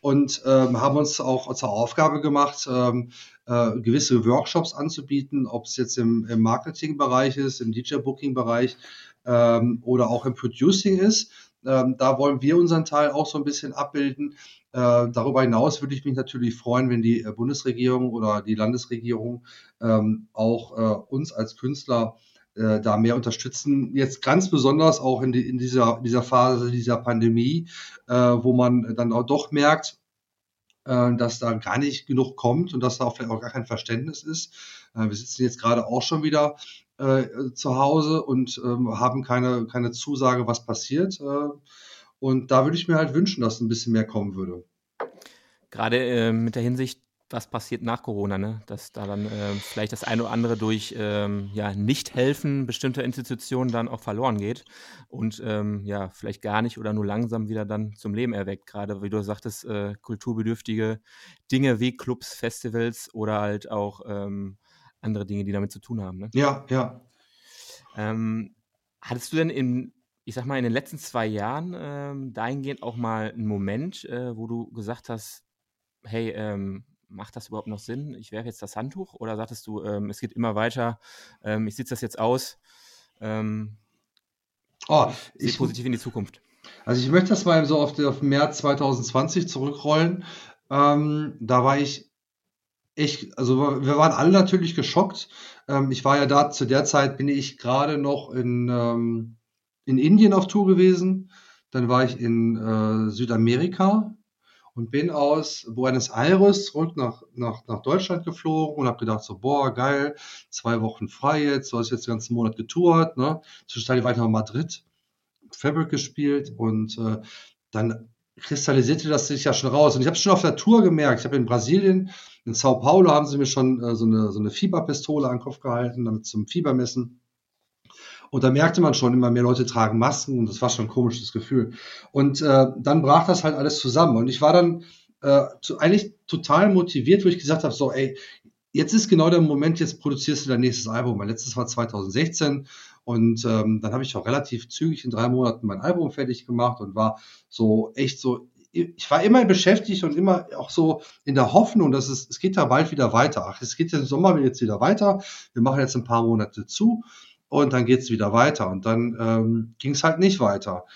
und ähm, haben uns auch zur Aufgabe gemacht, ähm, äh, gewisse Workshops anzubieten, ob es jetzt im, im Marketingbereich ist, im DJ-Booking-Bereich ähm, oder auch im Producing ist. Ähm, da wollen wir unseren Teil auch so ein bisschen abbilden. Äh, darüber hinaus würde ich mich natürlich freuen, wenn die äh, Bundesregierung oder die Landesregierung ähm, auch äh, uns als Künstler äh, da mehr unterstützen. Jetzt ganz besonders auch in, die, in dieser, dieser Phase dieser Pandemie, äh, wo man dann auch doch merkt, äh, dass da gar nicht genug kommt und dass da auch vielleicht auch gar kein Verständnis ist. Äh, wir sitzen jetzt gerade auch schon wieder äh, zu Hause und ähm, haben keine, keine Zusage, was passiert. Und da würde ich mir halt wünschen, dass ein bisschen mehr kommen würde. Gerade mit der Hinsicht, was passiert nach Corona, ne? dass da dann äh, vielleicht das eine oder andere durch ähm, ja, Nicht-Helfen bestimmter Institutionen dann auch verloren geht und ähm, ja, vielleicht gar nicht oder nur langsam wieder dann zum Leben erweckt. Gerade wie du sagtest, äh, kulturbedürftige Dinge wie Clubs, Festivals oder halt auch ähm, andere Dinge, die damit zu tun haben. Ne? Ja, ja. Ähm, hattest du denn in, ich sag mal, in den letzten zwei Jahren ähm, dahingehend auch mal einen Moment, äh, wo du gesagt hast, hey, ähm, macht das überhaupt noch Sinn? Ich werfe jetzt das Handtuch oder sagtest du, ähm, es geht immer weiter, ähm, ich sitze das jetzt aus? Ähm, oh, ich positiv in die Zukunft. Also ich möchte das mal so auf, auf März 2020 zurückrollen. Ähm, da war ich echt, also wir waren alle natürlich geschockt. Ähm, ich war ja da, zu der Zeit bin ich gerade noch in, ähm, in Indien auf Tour gewesen. Dann war ich in äh, Südamerika und bin aus Buenos Aires zurück nach, nach, nach Deutschland geflogen und habe gedacht so, boah, geil, zwei Wochen frei jetzt, du hast jetzt den ganzen Monat getourt, ne? Zwischenzeitlich weiter nach Madrid, Fabric gespielt und äh, dann kristallisierte das sich ja schon raus. Und ich habe schon auf der Tour gemerkt, ich habe in Brasilien, in Sao Paulo haben sie mir schon äh, so, eine, so eine Fieberpistole an den Kopf gehalten, damit zum Fiebermessen. Und da merkte man schon, immer mehr Leute tragen Masken und das war schon ein komisches Gefühl. Und äh, dann brach das halt alles zusammen. Und ich war dann äh, zu, eigentlich total motiviert, wo ich gesagt habe, so, ey, jetzt ist genau der Moment, jetzt produzierst du dein nächstes Album. Mein letztes war 2016 und ähm, dann habe ich auch relativ zügig in drei Monaten mein Album fertig gemacht und war so echt so, ich war immer beschäftigt und immer auch so in der Hoffnung, dass es, es geht da bald wieder weiter. Ach, es geht im Sommer jetzt wieder weiter. Wir machen jetzt ein paar Monate zu und dann geht's wieder weiter. Und dann ähm, ging es halt nicht weiter.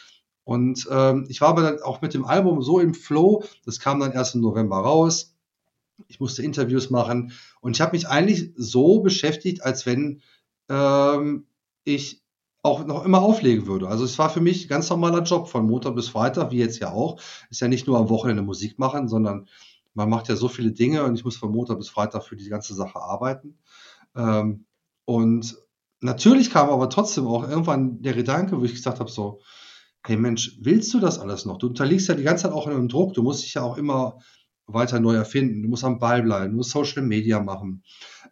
Und ähm, ich war aber dann auch mit dem Album so im Flow, das kam dann erst im November raus. Ich musste Interviews machen und ich habe mich eigentlich so beschäftigt, als wenn ähm, ich auch noch immer auflegen würde. Also es war für mich ein ganz normaler Job von Montag bis Freitag, wie jetzt ja auch. Ist ja nicht nur am Wochenende Musik machen, sondern man macht ja so viele Dinge und ich muss von Montag bis Freitag für die ganze Sache arbeiten. Ähm, und natürlich kam aber trotzdem auch irgendwann der Gedanke, wo ich gesagt habe, so, hey Mensch, willst du das alles noch? Du unterliegst ja die ganze Zeit auch in einem Druck, du musst dich ja auch immer weiter neu erfinden, du musst am Ball bleiben, du musst Social Media machen,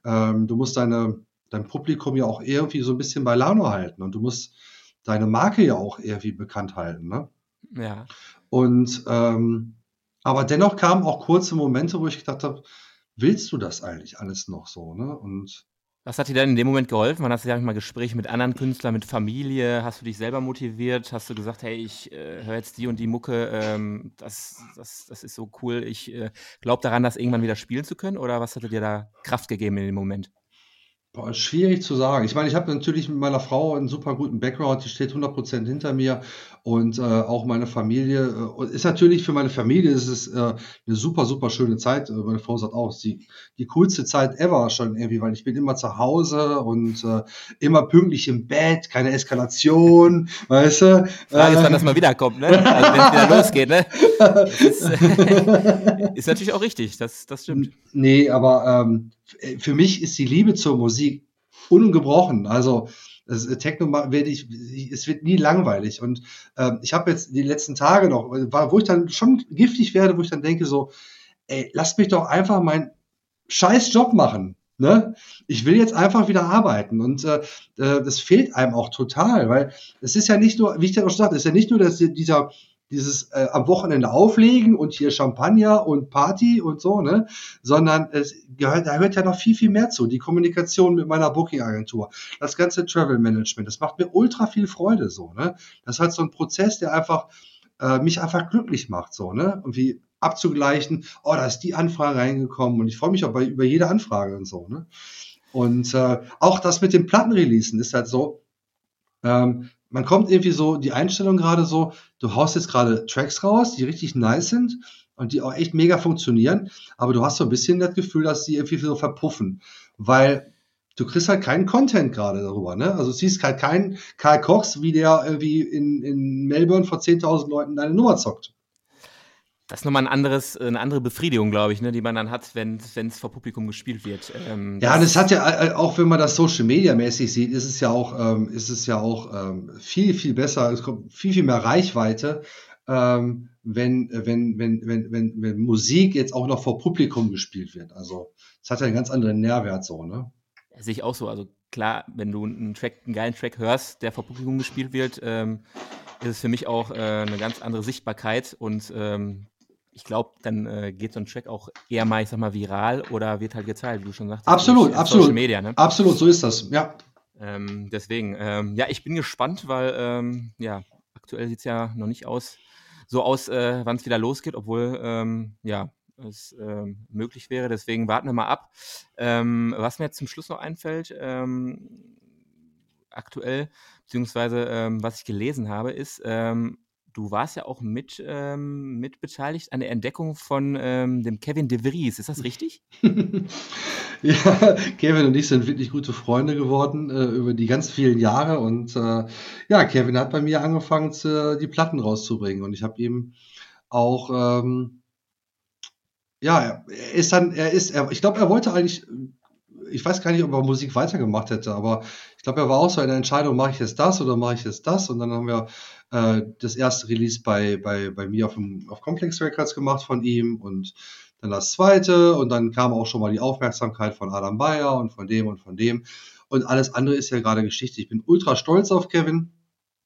ähm, du musst deine dein Publikum ja auch irgendwie so ein bisschen bei Laune halten und du musst deine Marke ja auch irgendwie bekannt halten. Ne? Ja. Und ähm, aber dennoch kamen auch kurze Momente, wo ich gedacht habe, willst du das eigentlich alles noch so? Ne? Und was hat dir denn in dem Moment geholfen? Wann hast du ja mal Gespräche mit anderen Künstlern, mit Familie? Hast du dich selber motiviert? Hast du gesagt, hey, ich äh, höre jetzt die und die Mucke, ähm, das, das, das ist so cool, ich äh, glaube daran, das irgendwann wieder spielen zu können? Oder was hat dir da Kraft gegeben in dem Moment? Boah, schwierig zu sagen. Ich meine, ich habe natürlich mit meiner Frau einen super guten Background, die steht 100% hinter mir und äh, auch meine Familie. Äh, ist natürlich für meine Familie ist es äh, eine super, super schöne Zeit. Äh, meine Frau sagt auch, die, die coolste Zeit ever schon irgendwie, weil ich bin immer zu Hause und äh, immer pünktlich im Bett, keine Eskalation, (laughs) weißt du. Frage ist, wann das mal wiederkommt, ne? Also wenn es wieder losgeht, ne? Ist, (laughs) ist natürlich auch richtig, das, das stimmt. Nee, aber ähm, für mich ist die Liebe zur Musik ungebrochen. Also das Techno werde ich, es wird nie langweilig. Und äh, ich habe jetzt die letzten Tage noch, wo ich dann schon giftig werde, wo ich dann denke so, ey, lasst mich doch einfach meinen scheiß Job machen. Ne? Ich will jetzt einfach wieder arbeiten und äh, äh das fehlt einem auch total, weil es ist ja nicht nur, wie ich ja auch schon sagte, es ist ja nicht nur, dass dieser dieses äh, am Wochenende auflegen und hier Champagner und Party und so, ne? Sondern es gehört, da hört ja noch viel, viel mehr zu. Die Kommunikation mit meiner Booking-Agentur, das ganze Travel Management, das macht mir ultra viel Freude, so, ne? Das ist halt so ein Prozess, der einfach äh, mich einfach glücklich macht, so, ne? Und wie abzugleichen, oh, da ist die Anfrage reingekommen und ich freue mich auch bei, über jede Anfrage und so, ne? Und äh, auch das mit den Plattenreleasen ist halt so, ähm, man kommt irgendwie so, die Einstellung gerade so, du haust jetzt gerade Tracks raus, die richtig nice sind und die auch echt mega funktionieren, aber du hast so ein bisschen das Gefühl, dass die irgendwie so verpuffen, weil du kriegst halt keinen Content gerade darüber, ne? Also siehst halt keinen Karl Kochs, wie der irgendwie in, in Melbourne vor 10.000 Leuten deine Nummer zockt. Das ist nochmal ein anderes, eine andere Befriedigung, glaube ich, ne, die man dann hat, wenn es vor Publikum gespielt wird. Ähm, ja, das, das hat ja, äh, auch wenn man das Social Media mäßig sieht, ist es ja auch, ähm, ist es ja auch ähm, viel, viel besser, es kommt viel, viel mehr Reichweite, ähm, wenn, wenn, wenn, wenn, wenn, wenn Musik jetzt auch noch vor Publikum gespielt wird. Also, es hat ja einen ganz anderen Nährwert so, ne? Sehe ich auch so. Also klar, wenn du einen Track, einen geilen Track hörst, der vor Publikum gespielt wird, ähm, ist es für mich auch äh, eine ganz andere Sichtbarkeit und ähm, ich glaube, dann äh, geht so ein Track auch eher mal, ich sag mal, viral oder wird halt geteilt, wie du schon sagst. Absolut, absolut. Social Media, ne? Absolut, so ist das, ja. Ähm, deswegen, ähm, ja, ich bin gespannt, weil, ähm, ja, aktuell sieht es ja noch nicht aus, so aus, äh, wann es wieder losgeht, obwohl, ähm, ja, es ähm, möglich wäre. Deswegen warten wir mal ab. Ähm, was mir jetzt zum Schluss noch einfällt, aktuell, beziehungsweise was ich gelesen habe, ist, du warst ja auch mit, ähm, mit beteiligt an der Entdeckung von ähm, dem Kevin De Vries. Ist das (laughs) richtig? (laughs) ja, Kevin und ich sind wirklich gute Freunde geworden äh, über die ganz vielen Jahre. Und äh, ja, Kevin hat bei mir angefangen, zu, die Platten rauszubringen. Und ich habe ihm auch, ähm, ja, er ist dann, er ist, er, ich glaube, er wollte eigentlich ich weiß gar nicht, ob er Musik weitergemacht hätte, aber ich glaube, er war auch so eine Entscheidung, mache ich jetzt das oder mache ich jetzt das? Und dann haben wir äh, das erste Release bei, bei, bei mir auf, dem, auf Complex Records gemacht von ihm und dann das zweite und dann kam auch schon mal die Aufmerksamkeit von Adam Bayer und von dem und von dem. Und alles andere ist ja gerade Geschichte. Ich bin ultra stolz auf Kevin,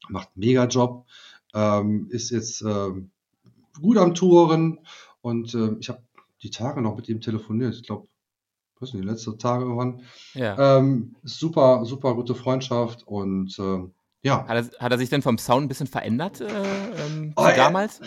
macht einen mega Job, ähm, ist jetzt ähm, gut am Touren und äh, ich habe die Tage noch mit ihm telefoniert. Ich glaube, weiß nicht, letzte Tage irgendwann. Ja. Ähm, super, super gute Freundschaft und äh, ja. Hat er, hat er, sich denn vom Sound ein bisschen verändert äh, ähm, oh, damals?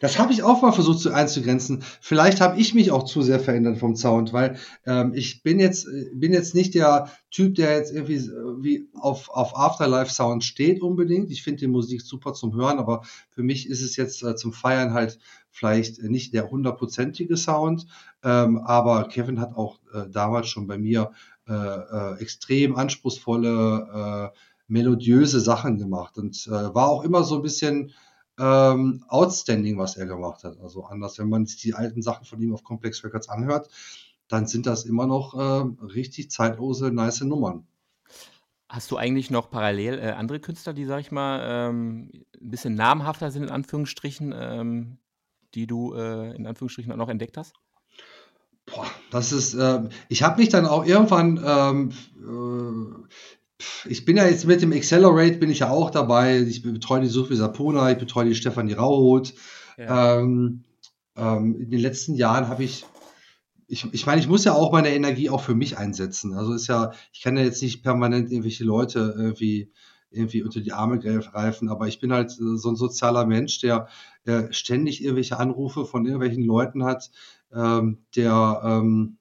Das habe ich auch mal versucht zu einzugrenzen. Vielleicht habe ich mich auch zu sehr verändert vom Sound, weil ähm, ich bin jetzt bin jetzt nicht der Typ, der jetzt irgendwie äh, wie auf, auf Afterlife Sound steht unbedingt. Ich finde die Musik super zum Hören, aber für mich ist es jetzt äh, zum Feiern halt vielleicht nicht der hundertprozentige Sound. Ähm, aber Kevin hat auch äh, damals schon bei mir äh, äh, extrem anspruchsvolle, äh, melodiöse Sachen gemacht und äh, war auch immer so ein bisschen ähm, outstanding, was er gemacht hat. Also anders, wenn man sich die alten Sachen von ihm auf Complex Records anhört, dann sind das immer noch äh, richtig zeitlose, nice Nummern. Hast du eigentlich noch parallel äh, andere Künstler, die, sag ich mal, ähm, ein bisschen namhafter sind, in Anführungsstrichen, ähm, die du äh, in Anführungsstrichen auch noch entdeckt hast? Boah, das ist, äh, ich habe mich dann auch irgendwann, ähm, äh, ich bin ja jetzt mit dem Accelerate, bin ich ja auch dabei. Ich betreue die Sophie Sapona, ich betreue die Stefanie Rauhoth. Ja. Ähm, ähm, in den letzten Jahren habe ich, ich, ich meine, ich muss ja auch meine Energie auch für mich einsetzen. Also ist ja, ich kann ja jetzt nicht permanent irgendwelche Leute irgendwie irgendwie unter die Arme greifen, aber ich bin halt so ein sozialer Mensch, der, der ständig irgendwelche Anrufe von irgendwelchen Leuten hat, ähm, der ähm,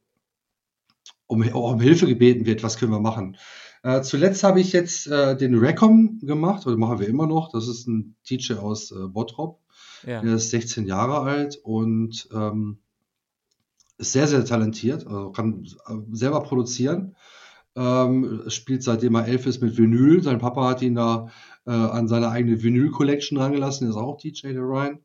um, um Hilfe gebeten wird, was können wir machen. Äh, zuletzt habe ich jetzt äh, den Recom gemacht, oder machen wir immer noch. Das ist ein Teacher aus äh, Bottrop. Ja. Der ist 16 Jahre alt und ähm, ist sehr, sehr talentiert, also kann äh, selber produzieren. Ähm, spielt seitdem er elf ist mit Vinyl. Sein Papa hat ihn da äh, an seine eigene Vinyl-Collection rangelassen. Er ist auch DJ, der Ryan.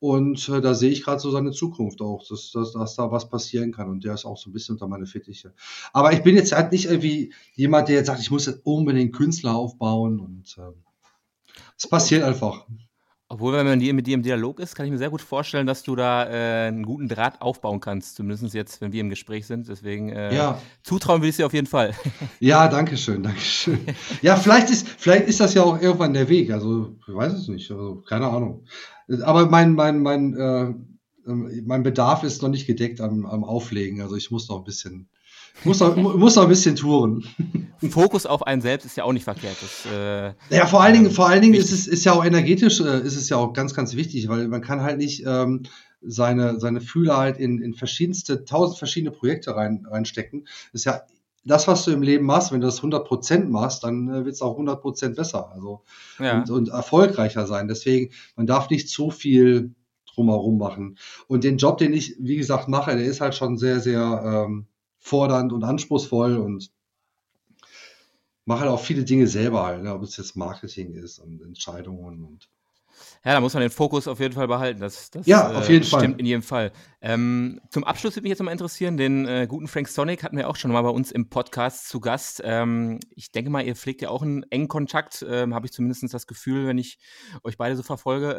Und äh, da sehe ich gerade so seine Zukunft auch, dass, dass, dass da was passieren kann. Und der ist auch so ein bisschen unter meine Fittiche. Aber ich bin jetzt halt nicht irgendwie jemand, der jetzt sagt, ich muss jetzt unbedingt Künstler aufbauen. Und äh, es passiert einfach. Obwohl, wenn man mit dir im Dialog ist, kann ich mir sehr gut vorstellen, dass du da äh, einen guten Draht aufbauen kannst. Zumindest jetzt, wenn wir im Gespräch sind. Deswegen äh, ja. zutrauen will ich dir auf jeden Fall. (laughs) Ja, danke schön, danke schön. Ja, vielleicht ist, vielleicht ist das ja auch irgendwann der Weg. Also, ich weiß es nicht. Also, keine Ahnung. Aber mein, mein, mein, äh, mein Bedarf ist noch nicht gedeckt am, am Auflegen. Also, ich muss noch ein bisschen muss noch, muss noch ein bisschen touren. Fokus auf einen selbst ist ja auch nicht verkehrt. Das, äh, ja, vor allen Dingen, vor allen Dingen ist es ist ja auch energetisch, äh, ist es ja auch ganz, ganz wichtig, weil man kann halt nicht ähm, seine, seine Fühler halt in, in verschiedenste, tausend verschiedene Projekte rein, reinstecken. Ist ja das, was du im Leben machst, wenn du das 100% machst, dann äh, wird es auch 100% besser also, ja. und, und erfolgreicher sein. Deswegen, man darf nicht zu viel drumherum machen. Und den Job, den ich, wie gesagt, mache, der ist halt schon sehr, sehr ähm, fordernd und anspruchsvoll und mache halt auch viele Dinge selber halt, ne? ob es jetzt Marketing ist und Entscheidungen und ja, da muss man den Fokus auf jeden Fall behalten. Das, das ja, auf jeden äh, Fall. stimmt in jedem Fall. Ähm, zum Abschluss würde mich jetzt mal interessieren, den äh, guten Frank Sonic hatten wir auch schon mal bei uns im Podcast zu Gast. Ähm, ich denke mal, ihr pflegt ja auch einen engen Kontakt, ähm, habe ich zumindest das Gefühl, wenn ich euch beide so verfolge.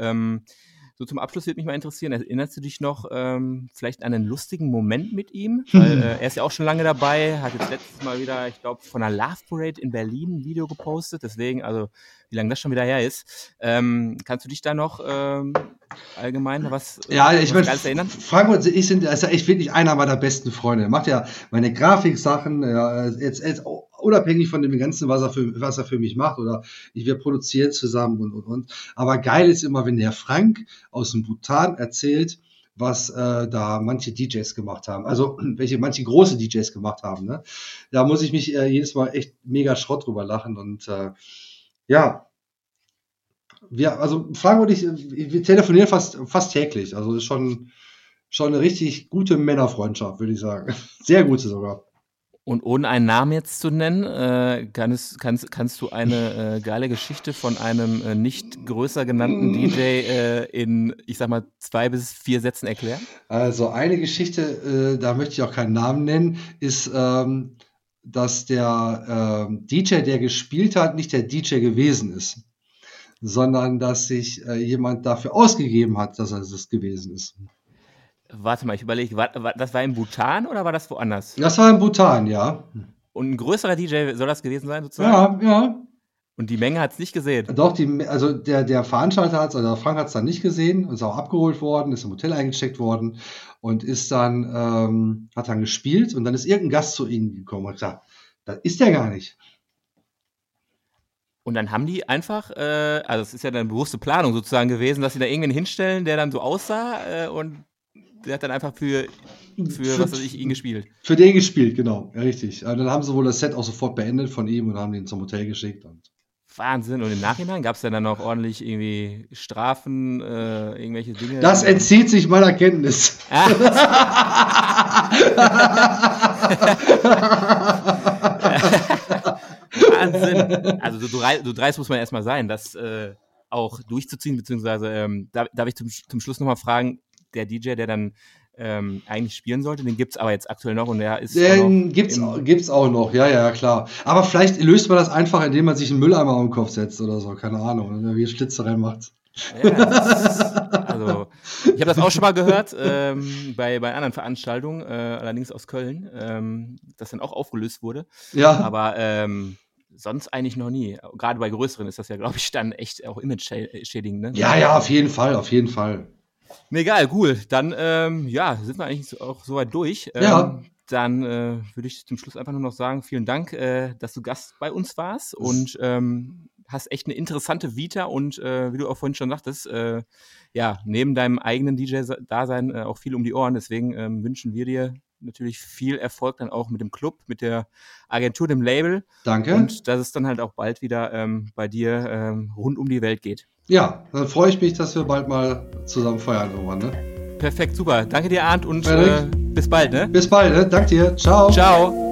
So zum Abschluss würde mich mal interessieren, erinnerst du dich noch ähm, vielleicht an einen lustigen Moment mit ihm? (laughs) Weil äh, er ist ja auch schon lange dabei, hat jetzt letztes Mal wieder, ich glaube, von einer Love Parade in Berlin ein Video gepostet. Deswegen, also wie lange das schon wieder her ist. Ähm, kannst du dich da noch ähm, allgemein was, ja, ich was mein, erinnern? Frank und ich sind also echt wirklich einer meiner besten Freunde. Er macht ja meine Grafiksachen, ja, jetzt, jetzt unabhängig von dem Ganzen, was er für, was er für mich macht oder wir produzieren zusammen und, und, und. Aber geil ist immer, wenn der Frank aus dem Bhutan erzählt, was äh, da manche DJs gemacht haben. Also (clears throat) welche manche große DJs gemacht haben. Ne? Da muss ich mich äh, jedes Mal echt mega Schrott drüber lachen. Und äh, ja, wir, also Frank und ich, wir telefonieren fast, fast täglich. Also das ist schon, schon eine richtig gute Männerfreundschaft, würde ich sagen. (laughs) Sehr gute sogar. Und ohne einen Namen jetzt zu nennen, äh, kannst, kannst, kannst du eine (laughs) äh, geile Geschichte von einem äh, nicht größer genannten DJ äh, in, ich sag mal, zwei bis vier Sätzen erklären? Also eine Geschichte, äh, da möchte ich auch keinen Namen nennen, ist, ähm, dass der ähm, DJ, der gespielt hat, nicht der DJ gewesen ist, sondern dass sich äh, jemand dafür ausgegeben hat, dass er es gewesen ist. Warte mal, ich überlege, war, war, das war in Bhutan oder war das woanders? Das war in Bhutan, ja. Und ein größerer DJ soll das gewesen sein, sozusagen? Ja, ja. Und die Menge hat es nicht gesehen. Doch, die, also der, der Veranstalter hat es, also Frank hat es dann nicht gesehen, ist auch abgeholt worden, ist im Hotel eingecheckt worden und ist dann, ähm, hat dann gespielt und dann ist irgendein Gast zu ihnen gekommen und gesagt, das ist der gar nicht. Und dann haben die einfach, äh, also es ist ja eine bewusste Planung sozusagen gewesen, dass sie da irgendwen hinstellen, der dann so aussah äh, und der hat dann einfach für, für, für was weiß ich, ihn gespielt. Für den gespielt, genau, ja, richtig. Aber dann haben sie wohl das Set auch sofort beendet von ihm und haben ihn zum Hotel geschickt. Und Wahnsinn. Und im Nachhinein gab es dann, dann noch ordentlich irgendwie Strafen, äh, irgendwelche Dinge? Das entzieht sich meiner Kenntnis. (laughs) Wahnsinn. Also so, so dreist muss man erstmal sein, das äh, auch durchzuziehen, beziehungsweise ähm, darf, darf ich zum, zum Schluss nochmal fragen, der DJ, der dann ähm, eigentlich spielen sollte. Den gibt es aber jetzt aktuell noch und der ist. Den gibt es auch noch, ja, ja, klar. Aber vielleicht löst man das einfach, indem man sich einen Mülleimer auf den Kopf setzt oder so, keine Ahnung. Wie Schlitze reinmacht. Ja, also, ich habe das auch schon mal gehört ähm, bei, bei anderen Veranstaltungen, äh, allerdings aus Köln, ähm, das dann auch aufgelöst wurde. Ja. Aber ähm, sonst eigentlich noch nie. Gerade bei größeren ist das ja, glaube ich, dann echt auch image-schädigend. Ne? Ja, ja, auf jeden Fall, auf jeden Fall. Nee, egal, cool. Dann, ähm, ja, sind wir eigentlich auch soweit durch. Ähm, ja. Dann äh, würde ich zum Schluss einfach nur noch sagen, vielen Dank, äh, dass du Gast bei uns warst und ähm, hast echt eine interessante Vita und äh, wie du auch vorhin schon sagtest, äh, ja, neben deinem eigenen DJ-Dasein äh, auch viel um die Ohren. Deswegen ähm, wünschen wir dir natürlich viel Erfolg dann auch mit dem Club, mit der Agentur, dem Label. Danke. Und dass es dann halt auch bald wieder ähm, bei dir ähm, rund um die Welt geht. Ja, dann freue ich mich, dass wir bald mal zusammen feiern irgendwann, ne? Perfekt, super. Danke dir, Arndt, und äh, bis bald, ne? Bis bald, ne? Danke dir. Ciao. Ciao.